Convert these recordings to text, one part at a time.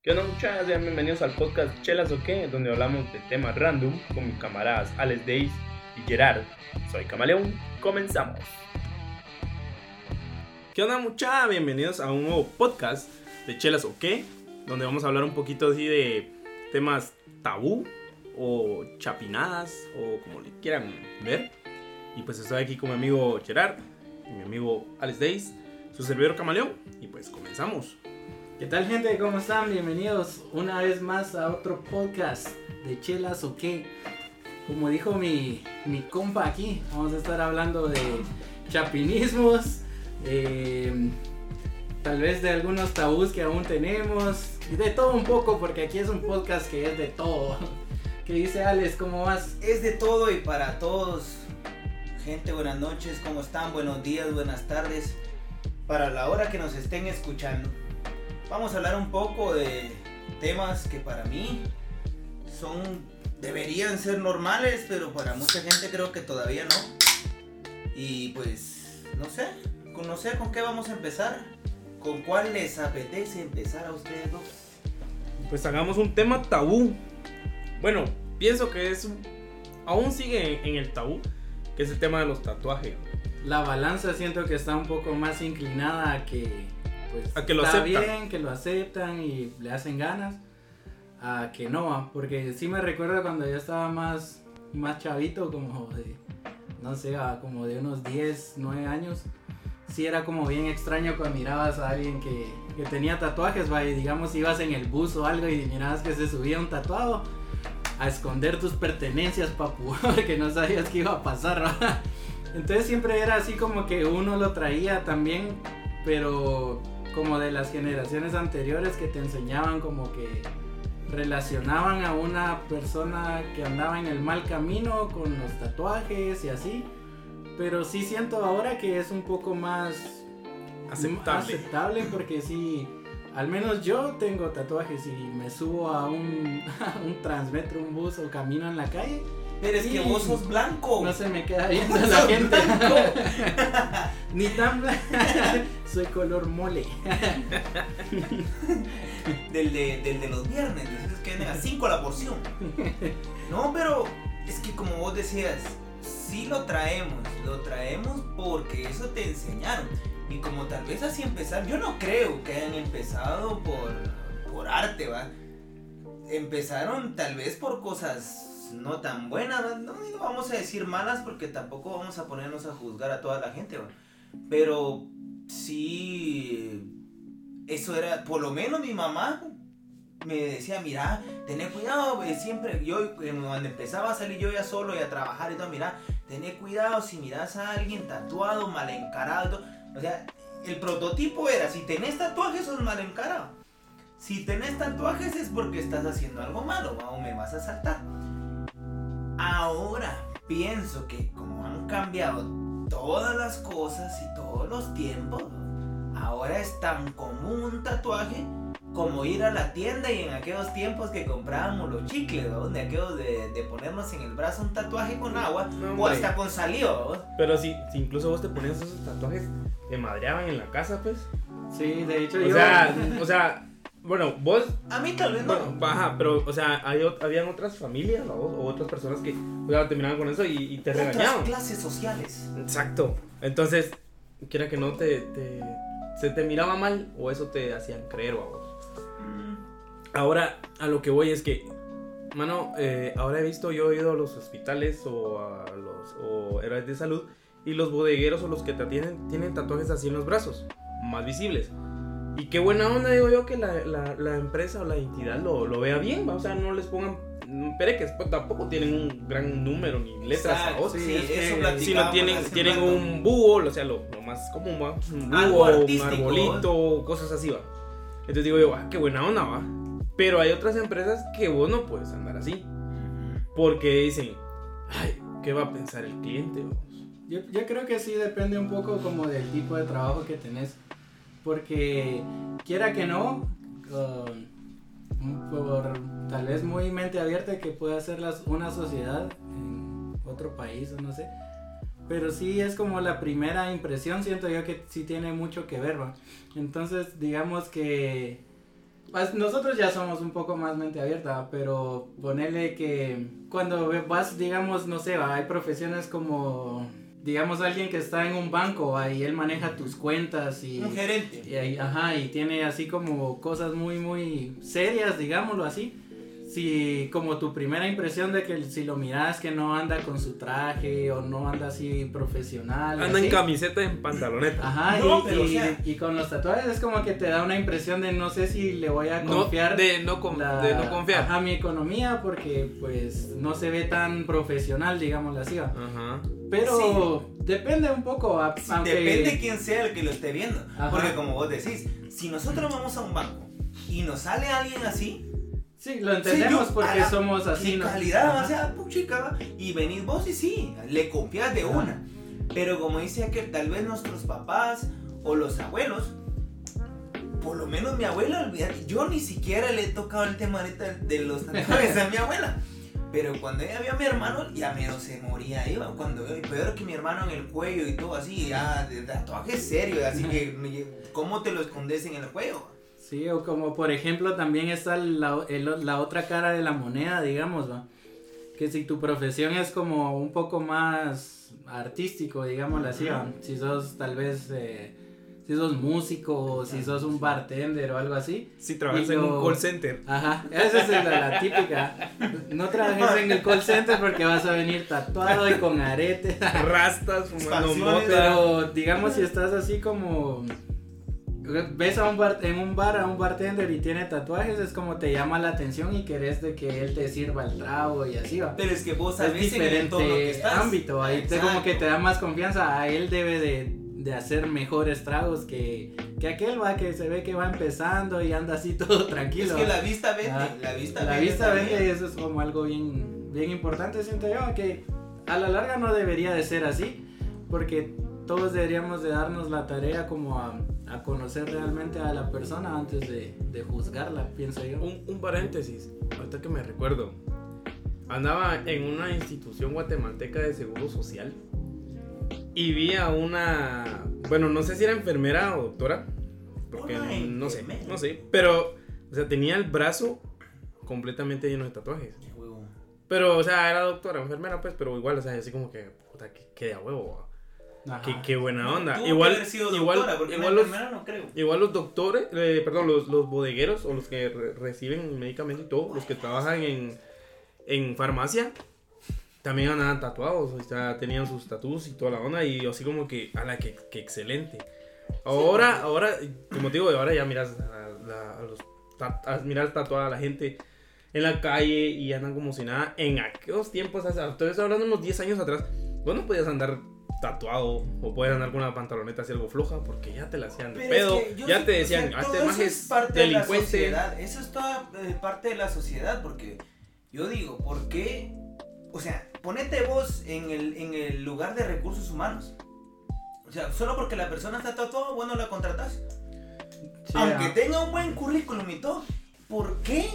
¿Qué onda muchachos? Sean bienvenidos al podcast Chelas o qué, donde hablamos de temas random con mis camaradas Alex Days y Gerard. Soy Camaleón, comenzamos. ¿Qué onda muchachos? Bienvenidos a un nuevo podcast de Chelas o qué, donde vamos a hablar un poquito así de temas tabú o chapinadas o como le quieran ver. Y pues estoy aquí con mi amigo Gerard y mi amigo Alex Days, su servidor Camaleón, y pues comenzamos. ¿Qué tal gente? ¿Cómo están? Bienvenidos una vez más a otro podcast de Chelas o qué. Como dijo mi, mi compa aquí, vamos a estar hablando de chapinismos, eh, tal vez de algunos tabús que aún tenemos, y de todo un poco, porque aquí es un podcast que es de todo. ¿Qué dice Alex? ¿Cómo vas? Es de todo y para todos. Gente, buenas noches, ¿cómo están? Buenos días, buenas tardes. Para la hora que nos estén escuchando. Vamos a hablar un poco de temas que para mí son deberían ser normales, pero para mucha gente creo que todavía no. Y pues no sé, con no sé con qué vamos a empezar. ¿Con cuál les apetece empezar a ustedes dos? Pues hagamos un tema tabú. Bueno, pienso que es aún sigue en el tabú, que es el tema de los tatuajes. La balanza siento que está un poco más inclinada a que pues, A que lo está aceptan. bien, que lo aceptan y le hacen ganas, a que no, porque sí me recuerdo cuando yo estaba más, más chavito, como de, no sé, como de unos 10, 9 años, sí era como bien extraño cuando mirabas a alguien que, que tenía tatuajes, ¿va? y digamos ibas en el bus o algo y mirabas que se subía un tatuado. A esconder tus pertenencias, papu, porque no sabías qué iba a pasar, ¿va? Entonces siempre era así como que uno lo traía también, pero como de las generaciones anteriores que te enseñaban como que relacionaban a una persona que andaba en el mal camino con los tatuajes y así. Pero sí siento ahora que es un poco más Aceptable. aceptable porque sí, al menos yo tengo tatuajes y me subo a un, a un transmetro, un bus o camino en la calle. Pero es que vos sos blanco. No se me queda viendo la gente. Ni tan blanco. Soy color mole. del, de, del de los viernes, esos que venden a 5 la porción. No, pero es que como vos decías, sí lo traemos, lo traemos porque eso te enseñaron. Y como tal vez así empezar, yo no creo que hayan empezado por, por arte, ¿va? Empezaron tal vez por cosas no tan buenas, no, no vamos a decir malas porque tampoco vamos a ponernos a juzgar a toda la gente, ¿va? Pero sí, eso era, por lo menos mi mamá me decía, mira, tené cuidado, siempre, yo eh, cuando empezaba a salir yo ya solo y a trabajar y todo, mira, tené cuidado si miras a alguien tatuado, mal encarado, o sea, el prototipo era, si tenés tatuajes sos mal encarado, si tenés tatuajes es porque estás haciendo algo malo, o me vas a saltar. Ahora pienso que como han cambiado todas las cosas y todos los tiempos, ahora es tan común un tatuaje como ir a la tienda y en aquellos tiempos que comprábamos los chicles, ¿no? de aquellos de, de ponernos en el brazo un tatuaje con agua No, o hasta con salió. ¿no? Pero si, si incluso vos te ponías esos tatuajes, te madreaban en la casa, pues. Sí, de hecho O yo. sea, o sea, bueno, vos, A mí tal vez no. bueno, baja, pero, o sea, hay, habían otras familias, ¿no? O otras personas que, o sea, terminaban con eso y, y te Otras regañaban. clases sociales. Exacto. Entonces, quiera que no te, te- se te miraba mal o eso te hacían creer o a vos. Mm, Ahora, a lo que voy es que, mano, eh, ahora he visto, yo he ido a los hospitales o a los o héroes de salud y los bodegueros o los que te atienden tienen tatuajes así en los brazos, más visibles. Y qué buena onda, digo yo, que la, la- la empresa o la entidad lo, lo vea bien, ¿va? o sea, no les pongan mm, pereques, pues tampoco tienen un gran número ni letras a exacto, vos. sí, sí, es eso que Si no platicábamos tienen, tienen un búho, o sea, lo, lo más común, ¿va? Un búho, un arbolito, cosas así, va. Entonces digo yo, ah, qué buena onda, va. Pero hay otras empresas que vos no puedes andar así. Porque dicen, ay, ¿qué va a pensar el cliente? vos?" Yo, yo creo que sí depende un poco como del tipo de trabajo que tenés. Porque quiera que no, por tal vez muy mente abierta que pueda ser una sociedad en otro país no sé. Pero sí es como la primera impresión, siento yo que sí tiene mucho que ver, ¿va? Entonces, digamos que Pues nosotros ya somos un poco más mente abierta, pero ponerle que cuando vas, digamos, no sé, va, hay profesiones como, digamos, alguien que está en un banco y él maneja tus cuentas y... Un gerente. y ahí- ajá, y tiene así como cosas muy, muy serias, digámoslo así. Si como tu primera impresión de que si lo miras que no anda con su traje o no anda así profesional. Anda en camiseta y en pantaloneta. Ajá, No, y, pero, o y- sea- y con los tatuajes es como que te da una impresión de no sé si le voy a No, confiar. de no, con- la- de no confiar. Ajá, mi economía porque pues no se ve tan profesional, digámoslo así. Ajá. Pero depende un poco, a- Sí, aunque... Depende quién sea el que lo esté viendo. Ajá. Porque como vos decís, si nosotros vamos a un banco y nos sale alguien así, Sí, lo entendemos Sí, yo, porque la- somos así. de ¿no? calidad, Ajá. o sea, puchica, y venís vos y sí, le confias de Ajá. una. Pero como dice aquel, tal vez nuestros papás o los abuelos, por lo menos mi abuela, olvídate, yo ni siquiera le he tocado el tema ahorita de los tatuajes a mi abuela. Pero cuando ella vio a mi hermano, ya menos se moría ahí, va. cuando peor que mi hermano en el cuello y todo así, ya de tatuajes serios, así que ¿cómo te lo escondes en el cuello? Sí, o como por ejemplo también está la, el- la otra cara de la moneda, digamos, ¿va? Que si tu profesión es como un poco más artístico, digámoslo así, ¿va? Si sos tal vez, eh, si sos músico, o si sos un bartender o algo así. Si trabajas en un call center. Ajá, esa es la, la típica. No trabajes en el call center porque vas a venir tatuado y con arete. Rastas, fumando mota. Pero digamos si estás así como ves a un bar en un bar a un bartender y tiene tatuajes es como te llama la atención y querés de que él te sirva el trago y así va. Pero es que vos Es sabés en el entorno que diferente ámbito, ahí te como que te da más confianza, a él debe de, de hacer mejores tragos que, que aquel va que se ve que va empezando y anda así todo Es tranquilo. que la vista vende, Ah, la vista la vende. vista también. vende y eso es como algo bien, bien importante, siento yo, que a la larga no debería de ser así, porque todos deberíamos de darnos la tarea como a, a conocer realmente a la persona antes de, de juzgarla, pienso yo. Un, un paréntesis, ahorita que me recuerdo. Andaba en una institución guatemalteca de seguro social y vi a una, bueno, no sé si era enfermera o doctora, porque no sé, no sé, pero, o sea, tenía el brazo completamente lleno de tatuajes. Pero, o sea, era doctora, enfermera, pues, pero igual, o sea, así como que, puta, que, que de a huevo, qué, qué buena onda. Igual, haber sido igual, doctora, igual los, enfermera no creo. Igual los doctores, eh, perdón, los, los bodegueros o los que re- reciben medicamentos y todo, los que trabajan en, en farmacia, también andaban tatuados, o sea, tenían sus tatuos y toda la onda, y así como que, ala, que, que excelente. Ahora, ahora, como te digo, ahora ya miras a, la- a los, a- miras tatuada a la gente en la calle y andan como si nada. En aquellos tiempos, o sea, estoy hablando unos 10 años atrás, vos no podías andar tatuado o podías andar con una pantaloneta así algo floja porque ya te la hacían de Pero pedo, es que ya sí- te o decían, sea, ah, todo este eso maje es parte de la delincuente. sociedad. Eso es toda eh, parte de la sociedad, porque yo digo, ¿por qué? O sea, ponete vos en el, en el lugar de recursos humanos. O sea, solo porque la persona está tatuada, bueno, la contratas. Sí, Aunque ah. tenga un buen currículum y todo, ¿por qué?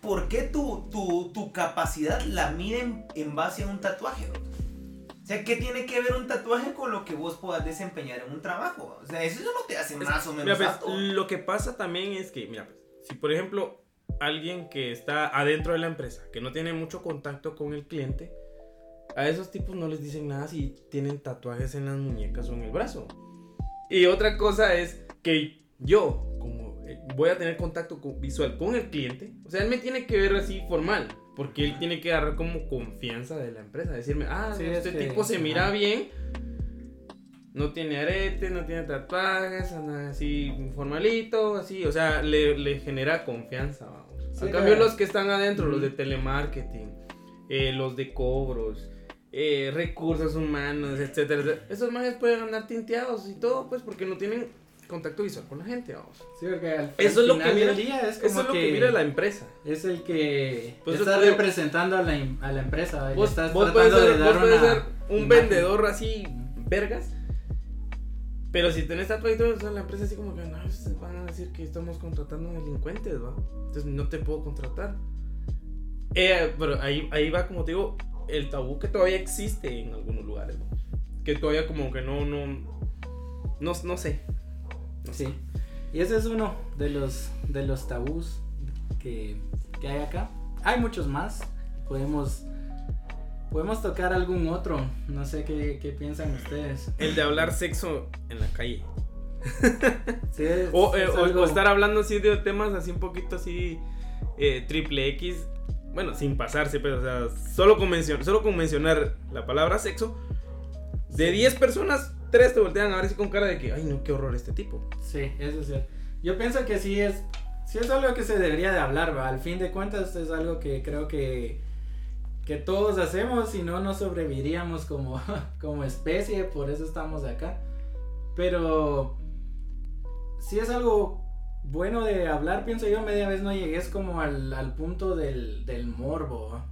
¿Por qué tu, tu, tu capacidad la miden en base a un tatuaje? O sea, ¿qué tiene que ver un tatuaje con lo que vos puedas desempeñar en un trabajo? O sea, eso no te hace más o menos Mira, pues, lo que pasa también es que, mira, pues, si por ejemplo alguien que está adentro de la empresa, que no tiene mucho contacto con el cliente, a esos tipos no les dicen nada si tienen tatuajes en las muñecas o en el brazo. Y otra cosa es que yo, como eh, voy a tener contacto con- visual con el cliente, o sea, él me tiene que ver así formal, porque él tiene que agarrar como confianza de la empresa, decirme, ah, Sí, este que- tipo se mira bien, no tiene arete, no tiene tatuajes, anda así formalito, así, o sea, le, le genera confianza, vamos. Sí, a cambio los que están adentro, los de telemarketing, eh, los de cobros, eh, recursos humanos, etcétera, etcétera, esos manes pueden andar tinteados y todo, pues, porque no tienen contacto visual con la gente, vamos. Sí, porque al, Eso al es lo que mira- del día es como Eso es lo que, que, mira la empresa. es el que Pues está representando a la, a la empresa. Vos, estás vos puedes tratando ser, de vos dar puedes una ser un imagen. vendedor así, vergas. Pero si tenés tatuajes, o sea, la empresa así como que no, van a decir que estamos contratando delincuentes, ¿va? Entonces no te puedo contratar. Eh, pero ahí, ahí va, como te digo, el tabú que todavía existe en algunos lugares. Que todavía como que no, no, no. No sé. Sí. Y ese es uno de los, de los tabús que, que hay acá. Hay muchos más. Podemos, podemos tocar algún otro. No sé qué, qué piensan ustedes. El de hablar sexo en la calle. Sí, es- O, eh, es o- algo- o estar hablando así de temas así un poquito así eh, triple X. Bueno, sin pasarse, pero o sea, solo con, mencionar, solo con mencionar la palabra sexo, de 10 personas, 3 te voltean a ver así con cara de que, ay no, qué horror este tipo. Sí, eso es cierto. Yo pienso que sí es, sí es algo que se debería de hablar, ¿va? Al fin de cuentas es algo que creo que, que todos hacemos y no nos sobreviviríamos como, como especie, por eso estamos acá. Pero sí es algo bueno de hablar, pienso yo, media vez no llegues como al, al punto del, del morbo.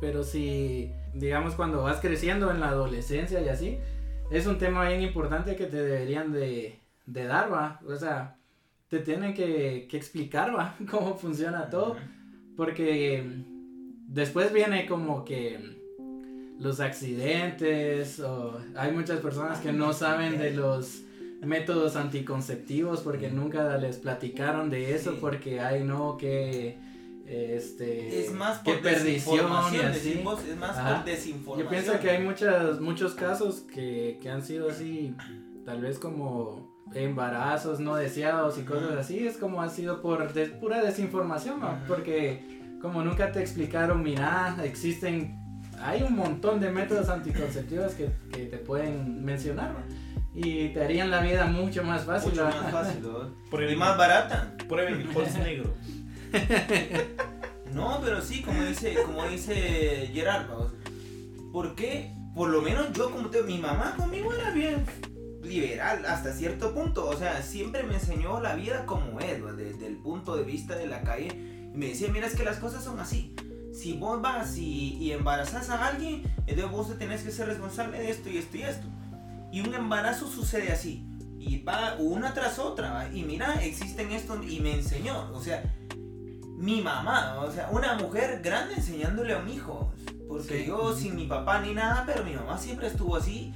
Pero si, digamos, cuando vas creciendo en la adolescencia y así, es un tema bien importante que te deberían de, de dar, va. O sea, te tienen que, que explicar, va, cómo funciona todo. Porque después viene como que los accidentes, o hay muchas personas que no saben de los métodos anticonceptivos porque nunca les platicaron de eso, Sí. porque hay no que este Es más que por perdición y así. decimos, es más Ajá. por desinformación. Yo pienso que hay muchas, muchos casos que, que han sido así, tal vez como embarazos no deseados y cosas así, es como ha sido por de- pura desinformación, porque como nunca te explicaron, mira, existen, hay un montón de métodos anticonceptivos que, que te pueden mencionar, ¿no? y te harían la vida mucho más fácil. mucho más fácil, ¿no? Prueben- y más barata. Prueben holes negros. No, pero sí, como dice, como dice Gerard, vamos. ¿por qué? Por lo menos yo como te mi mamá conmigo era bien liberal hasta cierto punto, o sea, siempre me enseñó la vida como es, desde el punto de vista de la calle, y me decía, mira, es que las cosas son así. Si vos vas y, y embarazas a alguien, entonces vos te tenés que ser responsable de esto y esto y esto. Y un embarazo sucede así. Y va una tras otra. ¿va? Y mira, existen esto. Y me enseñó. O sea, mi mamá. O sea, una mujer grande enseñándole a un hijo. Porque Sí. yo sin mi papá ni nada, pero mi mamá siempre estuvo así.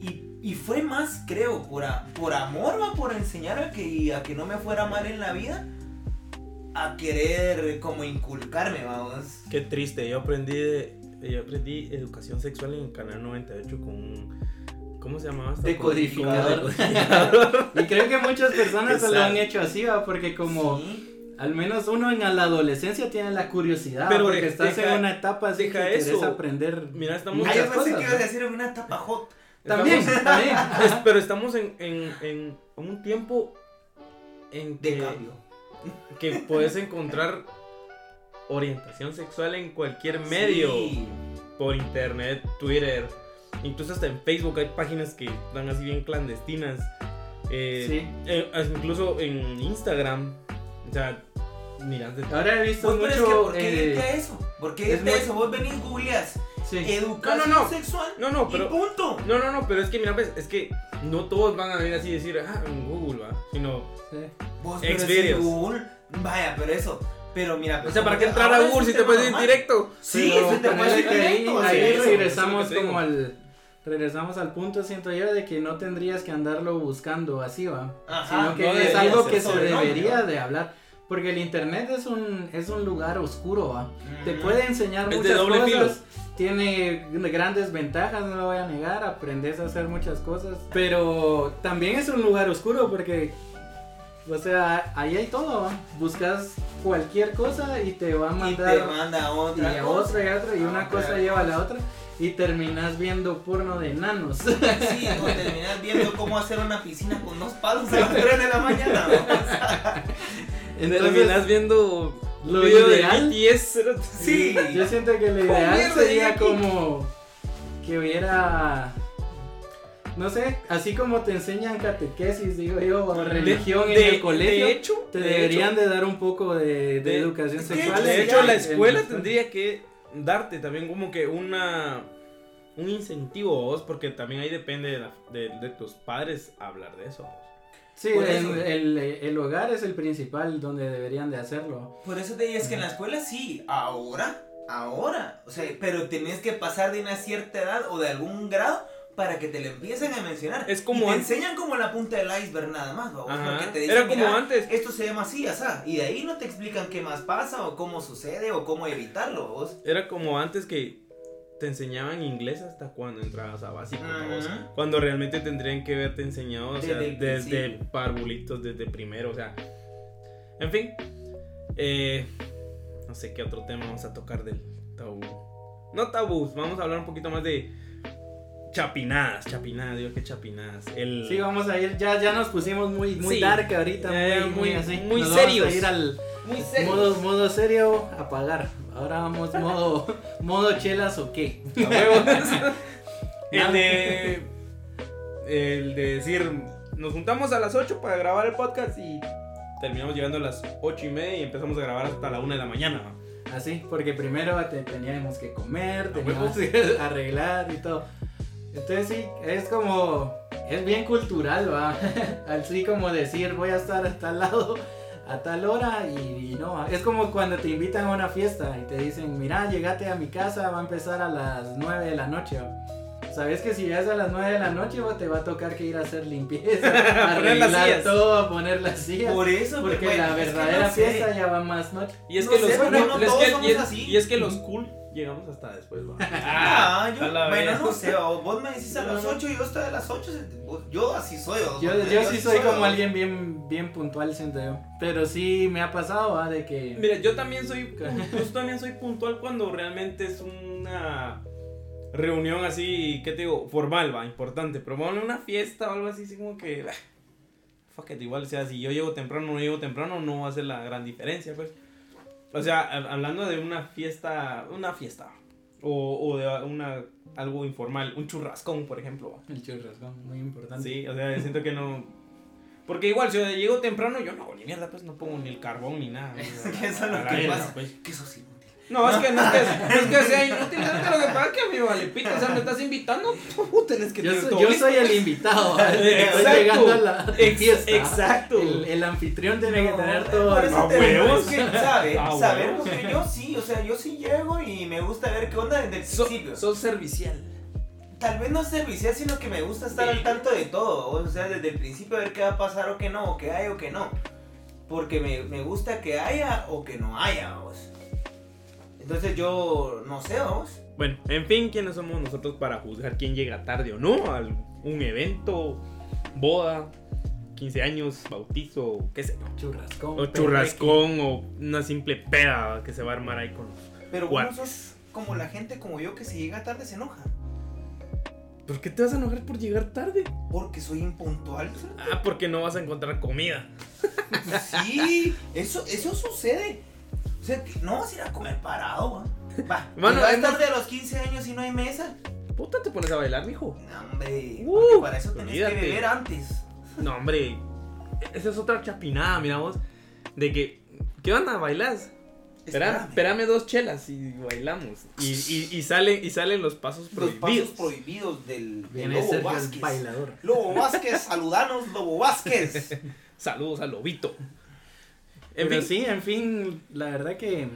Y, y fue más, creo, por, a- por amor, ¿va? por enseñar a que, a que no me fuera mal en la vida. A querer como inculcarme, vamos. Qué triste, yo aprendí de- yo aprendí educación sexual en el canal 98 con un- ¿cómo se llamaba? Decodificador. Decodificador. Y creo que muchas personas se lo han hecho así, ¿va? porque como... Sí. Al menos uno en la adolescencia tiene la curiosidad, Pero porque estás deja- en una etapa así que deja quieres eso. aprender. Mira, estamos Ah, yo muchas pensé cosas, que ibas a decir en una etapa hot. También, Estamos- también. Es- pero estamos en, en- en un tiempo en De que, cambio. Que puedes encontrar orientación sexual en cualquier medio. Sí. Por internet, Twitter, incluso hasta en Facebook hay páginas que están así bien clandestinas. Eh, Sí. eh, incluso en Instagram. O sea, miras de Ahora he visto Pues, pero es que, mucho. ¿por qué eh, eso? ¿Por qué es muy- eso? Vos venís, googleas sí. educación No, no, no. sexual No, no, y pero. punto. No, no, no, pero es que mira, pues, es que no todos van a venir así y decir, ah, en Google, va. Sino, sí. Vos, pero Experience. si Google, vaya, pero eso. Pero mira, o pues, sea, ¿para qué entrar a Google si te puedes ir directo? Sí, Pero se te puede ir ahí, directo. ahí eso, regresamos te como al. Regresamos al punto, siento yo, de que no tendrías que andarlo buscando así, va. Ajá, sino que no es debería algo que se debería de hablar. Porque el internet es un, es un lugar oscuro, va. Te Ujú. puede enseñar Es de muchas doble cosas. filo. Tiene grandes ventajas, no lo voy a negar. Aprendes a hacer muchas cosas. Pero también es un lugar oscuro porque, o sea, ahí hay todo. Buscas cualquier cosa y te va a Y mandar te manda a y otra a cosa. otra y a otra. Y A una cosa lleva a la otra. Y terminas viendo porno de enanos. Sí, o terminas viendo cómo hacer una piscina con dos palos a las 3 de la mañana. ¿no? Terminas viendo Lo ideal- de BTS. Sí. Yo siento que lo ideal sería como que hubiera, no sé, así como te enseñan catequesis, digo yo, o religión en de, el colegio, de hecho, te de deberían hecho, de dar un poco de, de de- educación sexual. de hecho, la en- escuela en- tendría que darte también como que una un incentivo a vos, porque también ahí depende de, la- de- de tus padres hablar de eso. Sí, el- el hogar es el principal donde deberían de hacerlo. Por eso te digo, es que en la escuela sí, ahora, ahora. O sea, pero tenés que pasar de una cierta edad o de algún grado para que te lo empiecen a mencionar. Es como y te antes. enseñan como la punta del iceberg nada más, ¿va? Ajá. Porque te dicen, Era como "Mira, antes. Esto se llama así, asá. Y de ahí no te explican qué más pasa o cómo sucede o cómo evitarlo, vos. Era como antes que te enseñaban inglés hasta cuando entrabas a básico. Cuando realmente tendrían que haberte enseñado, o sea, Desde desde parvulitos, desde primero, o sea. En fin. eh, no sé qué otro tema vamos a tocar del tabú. No tabús, vamos a hablar un poquito más de chapinadas, chapinadas, digo que chapinadas. El, Sí, vamos a ir, ya, ya nos pusimos muy, muy Sí. dark ahorita, Eh, muy, muy, muy- así. muy Nos serios. Vamos a ir al muy modo, modo serio, apagar. Ahora vamos modo, modo chelas o qué. El de. El de decir, nos juntamos a las 8 para grabar el podcast y terminamos llegando a las 8 y media y empezamos a grabar hasta la 1 de la mañana. Así, porque primero te- teníamos que comer, teníamos que arreglar y todo. Entonces sí, es como, es bien cultural, va. Así como decir, voy a estar a tal lado a tal hora y, y no, es como cuando te invitan a una fiesta y te dicen, mira, llegate a mi casa, va a empezar a las 9 de la noche. va. Sabes que si llegas a las 9 de la noche va, te va a tocar que ir a hacer limpieza, a arreglar todo, a poner las sillas. Por eso, Porque bueno, la es que verdadera no sé. fiesta ya va más noche. Y es que los y es- que cool llegamos hasta después, va. Ah, yo, a la bueno, vez. no sé, o vos me decís a las no. 8 y yo estoy a las 8, yo así soy. o- Yo, yo sí soy como alguien bien, bien puntual, siento yo. Pero sí me ha pasado, ¿va? De que... Mira, yo también soy, yo también soy puntual cuando realmente es una reunión así, ¿qué te digo? Formal, va, importante. Pero bueno, una fiesta o algo así, así como que, bah, fuck it, igual, o sea, si yo llego temprano o no llego temprano, no va a hacer la gran diferencia, pues. O sea, hab- hablando de una fiesta, una fiesta, o, o de una, algo informal, un churrascón, por ejemplo. El churrasco, muy importante. Sí, o sea, siento que no... Porque igual, si yo llego temprano, yo no ni mierda, pues no pongo ni el carbón ni nada. o sea, Eso es lo que pasa. pues. Que eso sí. No, es que no es que, es que sea inútil, es que lo que pasa es que a mí vale pito, o sea, me estás invitando, tú tenés que Yo, tener soy, todo yo listo. soy el invitado, ¿va? Estoy Exacto. llegando a la fiesta. exacto. El, el anfitrión tiene que No, tener todo. por eso A te digo, huevos. es que, ¿sabe? A Sabemos huevos. que yo sí, o sea, yo sí llego y me gusta ver qué onda desde el So- principio. sos servicial. Tal vez no servicial, sino que me gusta estar al tanto de todo. O sea, desde el principio ver qué va a pasar o qué no, o qué hay o qué no. Porque me, me gusta que haya o que no haya, vos. Entonces yo no sé, vos. Bueno, en fin, ¿quiénes somos nosotros para juzgar quién llega tarde o no a un evento, boda, 15 años, bautizo, qué sé yo? Churrascón. O churrascón o una simple peda que se va a armar ahí con. Pero vos sos como la gente como yo que si llega tarde se enoja. ¿Por qué te vas a enojar por llegar tarde? Porque soy impuntual. Ah, porque no vas a encontrar comida. Sí, eso, eso sucede. O sea, que no vas a ir a comer parado, va. Va, Mano, llegas es más- tarde a los 15 años y no hay mesa. Puta, te pones a bailar, mijo. No, hombre, Uh, para eso tenés olvídate. que beber antes. No, hombre. Esa es otra chapinada, mira vos. De que, ¿qué onda? ¿Bailás? Espérame, Espérame. dos chelas y bailamos. Y, y, y, salen, y salen los pasos Los prohibidos. pasos prohibidos del, del Lobo Sergio el Vázquez. bailador. Lobo Vázquez, saludanos, Lobo Vázquez. Saludos al lobito. En Pero fin, sí, en fin, la verdad que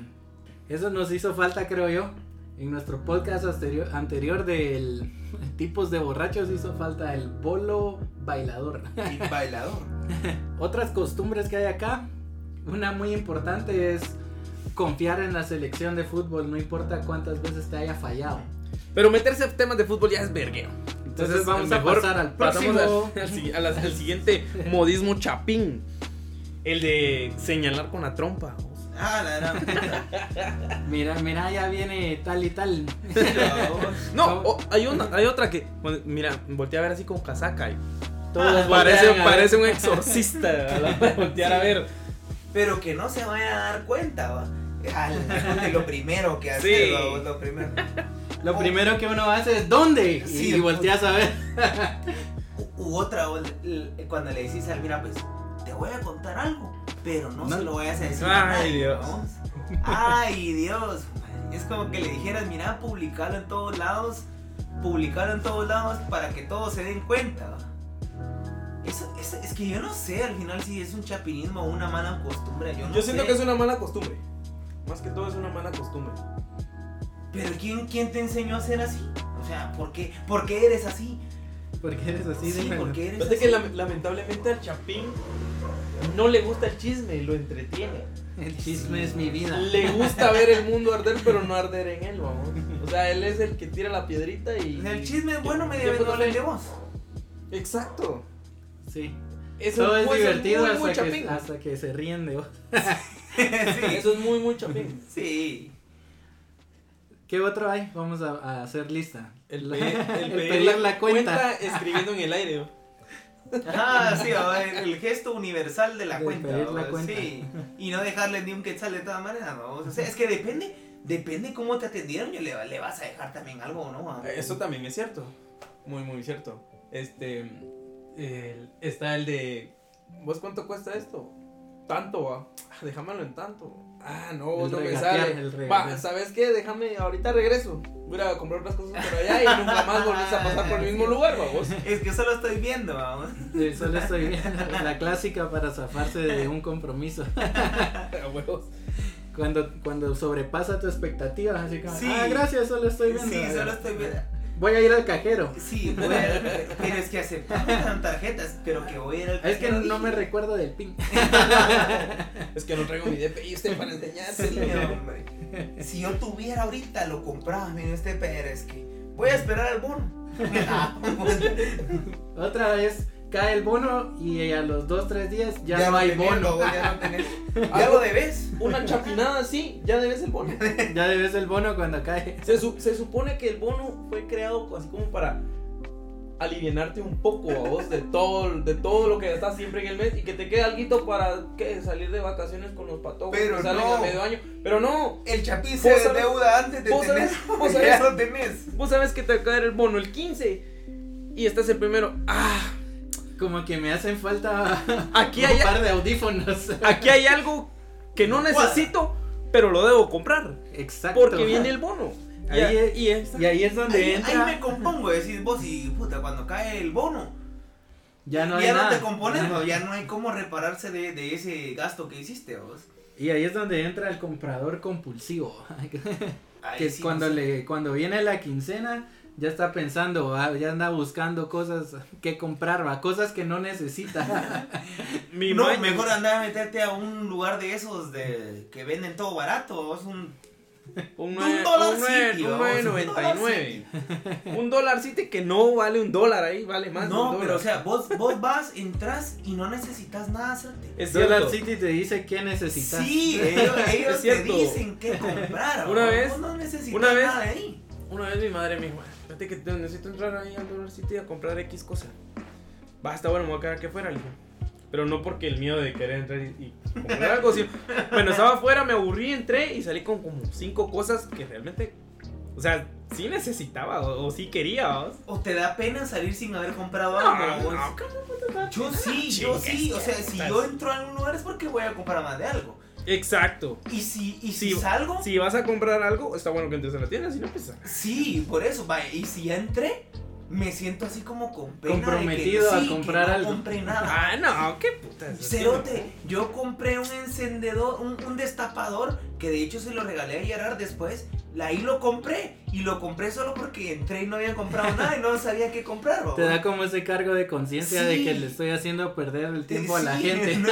eso nos hizo falta, creo yo. En nuestro podcast anterior, anterior del tipos de borrachos hizo falta el bolo bailador. Y bailador. Otras costumbres que hay acá, una muy importante es confiar en la selección de fútbol, no importa cuántas veces te haya fallado. pero meterse en temas de fútbol ya es vergueo. Entonces vamos a pasar al próximo. al, al a la- al siguiente modismo chapín. El de señalar con la trompa. Ah, la gran puta. Mira, mira, ya viene tal y tal. No, hay, una, hay otra que, mira, volteé a ver así con casaca. Y Todos parece, parece un exorcista a la hora de voltear a ver. Pero que no se vaya a dar cuenta, va. Al- de lo primero que hace, Sí. va, lo primero. Lo primero que uno hace es ¿dónde? Sí, y volteas a ver. U, u otra, cuando le decís al mira, pues, voy a contar algo, pero no, No. se lo vayas a decir Ay, a nadie, Dios. vamos. Ay, Dios. Es como que le dijeras, mira, publicalo en todos lados, publicalo en todos lados para que todos se den cuenta. Eso, eso- es que yo no sé al final si es un chapinismo o una mala costumbre. Yo, no Yo siento sé. que es una mala costumbre. Más que todo es una mala costumbre. Pero ¿quién, ¿quién te enseñó a ser así? O sea, ¿por qué, ¿por qué eres así? ¿Por qué eres así? Sí, Dímelo. porque eres así. que lam- lamentablemente al Chapín no le gusta el chisme, lo entretiene. El chisme es mi vida. Le gusta ver el mundo arder, pero no arder en él, vamos. O sea, él es el que tira la piedrita y. El chisme es bueno, me ¿Qué debe puedo doler hacer? de vos. Exacto. Sí. Eso Todo es muy- divertido muy, hasta, muy que, chapín. hasta que se ríen de vos. sí. Eso es muy, muy chapín. Sí. ¿Qué otro hay? Vamos a, a hacer lista. El, pe- el el pedir la cuenta. escribiendo en el aire. Ah, sí, el, gesto universal de la De cuenta. pedir la va, cuenta. Sí. Y no dejarle ni un quetzal de todas maneras. ¿no? O sea, es que depende, depende cómo te atendieron. Yo le, le vas a dejar también algo, ¿no? va? Eso también es cierto. Muy, muy cierto. Este. el- está el de. ¿Vos cuánto cuesta esto? Tanto, va. Ah, Déjamelo en tanto. Ah, no, El no me sale. el Va. ¿sabes qué? Déjame, ahorita regreso. Voy a comprar otras cosas por allá y nunca más volvés a pasar por el mismo lugar, vamos. Es que solo estoy viendo, vamos. Sí, solo estoy viendo la clásica para zafarse de un compromiso. A huevos. Cuando, cuando sobrepasa tu expectativa, así como, Sí. ah, gracias, solo estoy viendo. Sí, solo estoy viendo. Voy a ir al cajero. Sí, voy a- pero es que aceptamos con tarjetas, pero que voy a ir al Es que cajero, no me recuerdo del pin. Es que no traigo mi DPI usted para Sí, enseñárselo. hombre. Si yo tuviera ahorita, lo compraba, mire este pero es que voy a esperar al bono. Ah, Otra vez cae el bono y a los 2, 3 días ya, no lo hay tenés, bono. vos ya no tenés. Ya lo debes. Una chapinada así, ya debes el bono. Ya debes el bono cuando cae. Se, su- se supone que el bono fue creado así como para alivianarte un poco a vos de todo, de todo lo que gastas siempre en el mes y que te quede algo para ¿qué? salir de vacaciones con los patojos Pero que salen no. a medio año. Pero no, El chapín se ¿Vos sabes- deuda antes de vos tener. sabes- vos Ya sabes- lo tenés. vos sabes que te va a caer el bono el 15 y estás el primero. Ah, Como que me hacen falta Aquí un hay- par de audífonos. aquí hay algo que no necesito, pero lo debo comprar Exacto. porque viene el bono. Y, Ahí es- y esta- Y ahí es donde Ahí, entra. ahí me compongo, decís vos y puta, cuando cae el bono, Ya no hay ya nada. no te compones, no, ya no hay cómo repararse de, de ese gasto que hiciste vos. Y ahí es donde entra el comprador compulsivo. Ahí que es sí, cuando no sé. le cuando viene la quincena ya está pensando, ah, ya anda buscando cosas que comprar, va, cosas que no necesita. mi no, mejor andar a meterte a un lugar de esos de que venden todo barato, vos un Un, Un nueve- dólar un nueve- City, un vamos, un 9.99. Un dólar City que no vale un dólar ahí, vale más de No, un pero o dólar. sea, vos, vos vas, entras y no necesitas nada hacerte. es Dollar. City te dice qué necesitas. Sí, ellos, ellos Es te cierto. dicen qué comprar. Una vos vez- no necesitas una vez- nada de ahí. Una vez mi madre me dijo, fíjate que necesito entrar ahí al Dollar City a comprar X cosa. Basta, bueno, me voy a quedar que fuera, le dije. Pero no porque el miedo de querer entrar y, y comprar algo, sino, bueno, estaba afuera, me aburrí, entré y salí con como cinco cosas que realmente, o sea, sí necesitaba o, o sí quería, ¿vos? O te da pena salir sin haber comprado No, algo. vos. no, ¿cómo puta da Yo sí, yo sí. O sea, si yo entro a un lugar es porque voy a comprar más de algo. Exacto. Y si, y si Sí, salgo, Si vas a comprar algo, está bueno que entres a la tienda, si no, pues... sí, por eso. vaya, Y si ya entré, me siento así como con pena. de que- Comprometido a sí, que comprar no algo. compré nada. Ah, no, qué putas. Cerote, yo compré un encendedor, un, un destapador, que de hecho se lo regalé a Gerard después. Ahí lo compré, y lo compré solo porque entré y no había comprado nada y no sabía qué comprar. Te da como ese cargo de conciencia de Sí. que le estoy haciendo perder el tiempo a la Sí, gente. ¿no?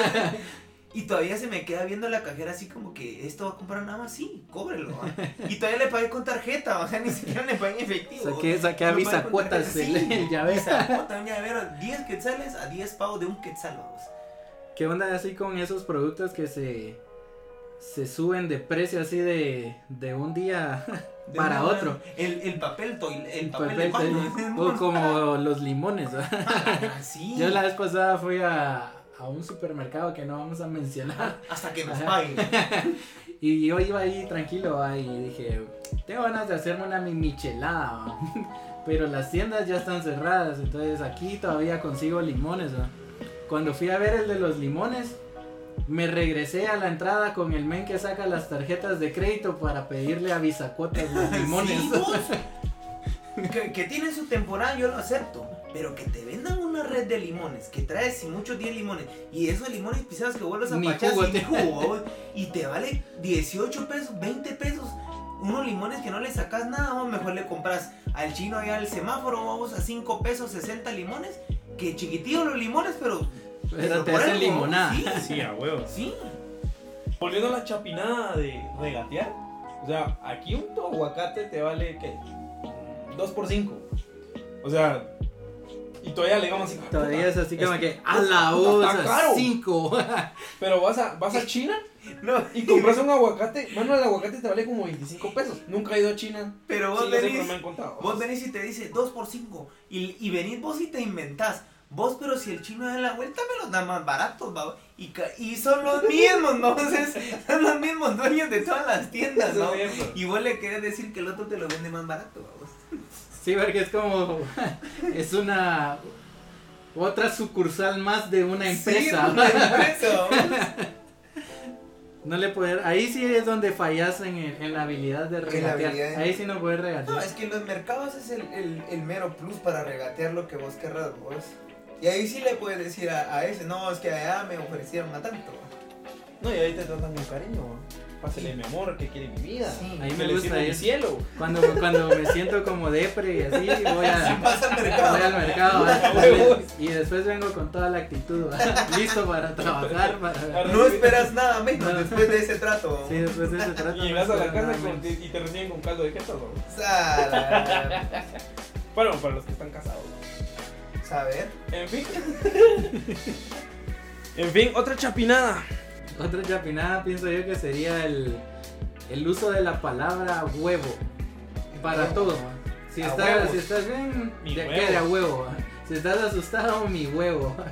Y todavía se me queda viendo la cajera así como que esto va a comprar nada más, sí, cóbrelo. ¿va? Y todavía le pagué con tarjeta, o sea, ni siquiera le pagué en efectivo. Saqué, saqué a visa cuotas sí, el llavero. Visa cuota, un llavero, 10 quetzales a 10 pavos de un quetzal. vamos. ¿Qué onda así con esos productos que se, se suben de precio así de, de un día De para una- otro? El, el papel, toil- el papel, Papel, de baño. o como los limones. ¿va? Ah, sí. Yo la vez pasada fui a, a un supermercado que no vamos a mencionar Hasta que nos paguen. y yo iba ahí tranquilo ¿va? y dije, tengo ganas de hacerme una mi michelada, ¿va? pero las tiendas ya están cerradas, entonces aquí todavía consigo limones. ¿va? Cuando fui a ver el de los limones, me regresé a la entrada con el men que saca las tarjetas de crédito para pedirle a Bisacotas los limones. Sí. Que, que tienen su temporada, yo lo acepto. Pero que te vendan una red de limones, que traes sin muchos 10 limones, y esos limones pisados que vuelves a pachar sin te- jugo, y te vale 18 pesos, 20 pesos. unos limones que no le sacas nada, vos mejor le compras al chino allá al semáforo, vamos a 5 pesos 60 limones, que chiquitillos los limones, pero... Pero te por hacen limonada. Sí, Sí, a huevos. sí. Volviendo a la chapinada de regatear. O sea, aquí un aguacate te vale, ¿qué? 2 por 5. O sea, y todavía le digamos así. Todavía es así como que a la bolsa 5. Pero vas a, vas a China No, y compras un aguacate. Bueno, el aguacate te vale como 25 pesos. Nunca he ido a China. pero vos Sí, venís... pero me han contado. Vos venís y te dice 2 por 5 y, y venís vos y te inventás. Vos, pero si el chino da la vuelta, me los da más baratos, ¿va? Y, y son los mismos, ¿no? Entonces, son los mismos dueños de todas las tiendas, ¿no? Y vos le querés decir que el otro te lo vende más barato, ¿va? Sí, porque es como. Es una. Otra sucursal más de una empresa. Sí, una. No le poder. Ahí sí es donde fallas en, el- en la habilidad de regatear. habilidad. Ahí sí no puedes regatear. No, es que en los mercados es el, el, el mero plus para regatear lo que vos querrás, vos. Y ahí sí le puedes decir a, a ese, no, es que allá me ofrecieron a tanto. No, y ahí te tratan con cariño. Pásale mi amor, que quiere mi vida. Sí. Ahí me gusta eso. cielo. Cuando, cuando me siento como depre y así, voy a. pasa al mercado. Voy al mercado y después vengo con toda la actitud, listo para trabajar, para... No esperas nada menos No. después de ese trato. Sí, después de eso trata Y llegas a la casa con- y te reciben con caldo de queso. Bueno, para los que están casados. Saber. En fin. en fin, otra chapinada. Otra chapinada pienso yo que sería el, el uso de la palabra huevo para Huevo. todo. Si A estás, huevos. si estás bien, Mi huevo. qué de a huevo. Si estás asustado, mi huevo.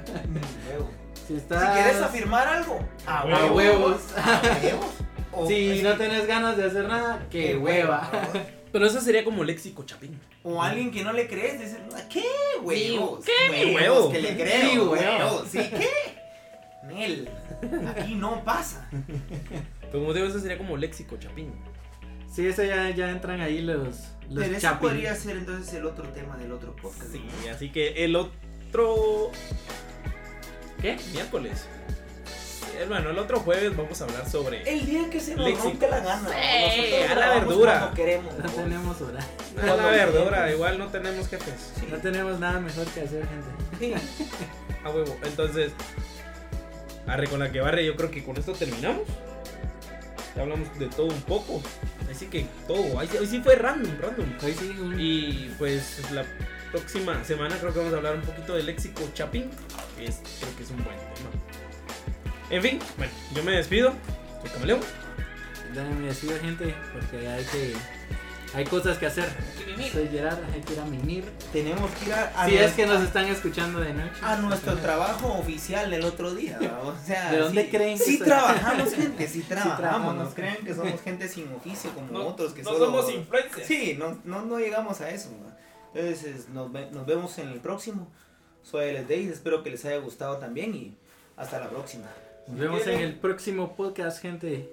Si Si estás quieres afirmar algo, a huevo. huevos. A huevos. O- Si es- no tenés ganas de hacer nada, que qué hueva. hueva. Pero eso sería como léxico chapín. O alguien que no le crees, dice, ¿qué huevos? ¿Qué mi Huevos, huevo? Que le Mi creo, huevo. huevos. ¿Sí qué? Nel, aquí no pasa. Pero como digo, eso sería como léxico chapín. Sí, eso ya, ya entran ahí los, los Pero eso chapín. podría ser entonces el otro tema del otro podcast. Sí, así que el otro. ¿Qué? Miércoles. Bueno, el otro jueves vamos a hablar sobre. El día que se nos Léxico. rompe la gana. Sí, Nosotros a la verdura. queremos. No tenemos hora. A la verdura, igual no tenemos jefes. Sí. No tenemos nada mejor que hacer, gente. A huevo. Entonces, arre con la que barre, yo creo que con esto terminamos. Ya hablamos de todo un poco. Así que todo. Hoy sí- fue random, random. Hoy sí, un- Y pues la próxima semana creo que vamos a hablar un poquito del léxico chapín, que es, creo que es un buen tema. En fin, bueno, yo me despido. Soy Camaleón. Dame mi despido, gente, porque hay que. Hay cosas que hacer. Soy Gerard, hay que ir a mimir. Tenemos que ir a, a Si es nuestro- que nos están escuchando de noche. a nuestro trabajo oficial del otro día. O sea, ¿De dónde sí- creen que Sí soy? trabajamos, gente, sí trabajamos. trabajamos. Nos crean que somos gente sin oficio como No, otros que no solo... somos influencers. Sí, no, no, no llegamos a eso. ¿va? Entonces, es- nos, ve- nos vemos en el próximo. Soy Les Days, espero que les haya gustado también y hasta la próxima. Nos vemos en el próximo podcast, gente.